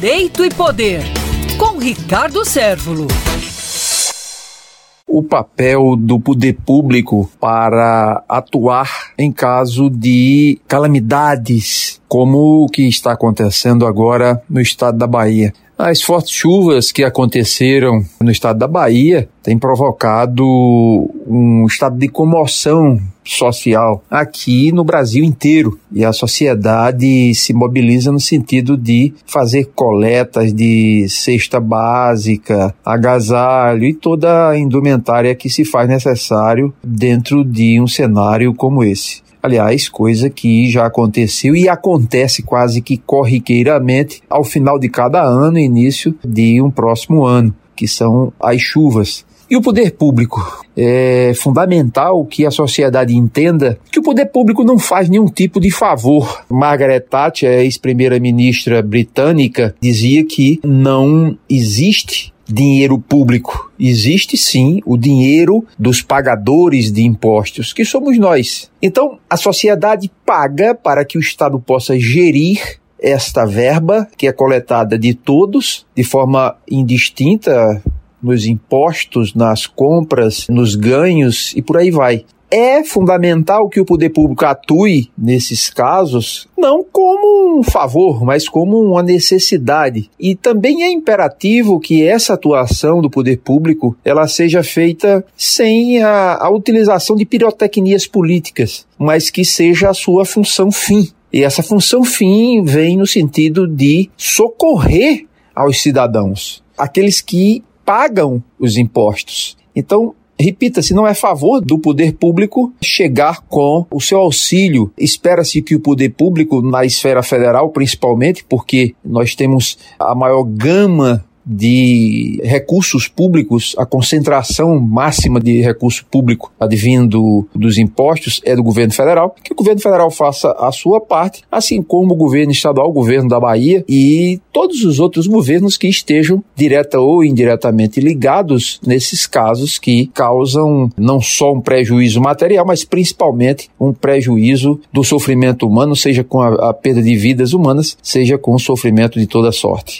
Direito e Poder, com Ricardo Sérvulo. O papel do poder público para atuar em caso de calamidades, como o que está acontecendo agora no estado da Bahia. As fortes chuvas que aconteceram no estado da Bahia têm provocado um estado de comoção social aqui no Brasil inteiro. E a sociedade se mobiliza no sentido de fazer coletas de cesta básica, agasalho e toda a indumentária que se faz necessário dentro de um cenário como esse. Aliás, coisa que já aconteceu e acontece quase que corriqueiramente ao final de cada ano início de um próximo ano, que são as chuvas. E o poder público? É fundamental que a sociedade entenda que o poder público não faz nenhum tipo de favor. Margaret Thatcher, ex-primeira-ministra britânica, dizia que não existe dinheiro público. Existe sim o dinheiro dos pagadores de impostos, que somos nós. Então, a sociedade paga para que o Estado possa gerir esta verba que é coletada de todos de forma indistinta nos impostos, nas compras, nos ganhos e por aí vai. É fundamental que o poder público atue nesses casos não como um favor, mas como uma necessidade. E também é imperativo que essa atuação do poder público ela seja feita sem a, a utilização de pirotecnias políticas, mas que seja a sua função fim. E essa função fim vem no sentido de socorrer aos cidadãos, aqueles que pagam os impostos. Então, Repita, se não é favor do poder público chegar com o seu auxílio. Espera-se que o poder público, na esfera federal principalmente, porque nós temos a maior gama de recursos públicos, a concentração máxima de recurso público advindo dos impostos é do governo federal, que o governo federal faça a sua parte, assim como o governo estadual, o governo da Bahia e todos os outros governos que estejam direta ou indiretamente ligados nesses casos que causam não só um prejuízo material, mas principalmente um prejuízo do sofrimento humano, seja com a, a perda de vidas humanas, seja com o sofrimento de toda sorte.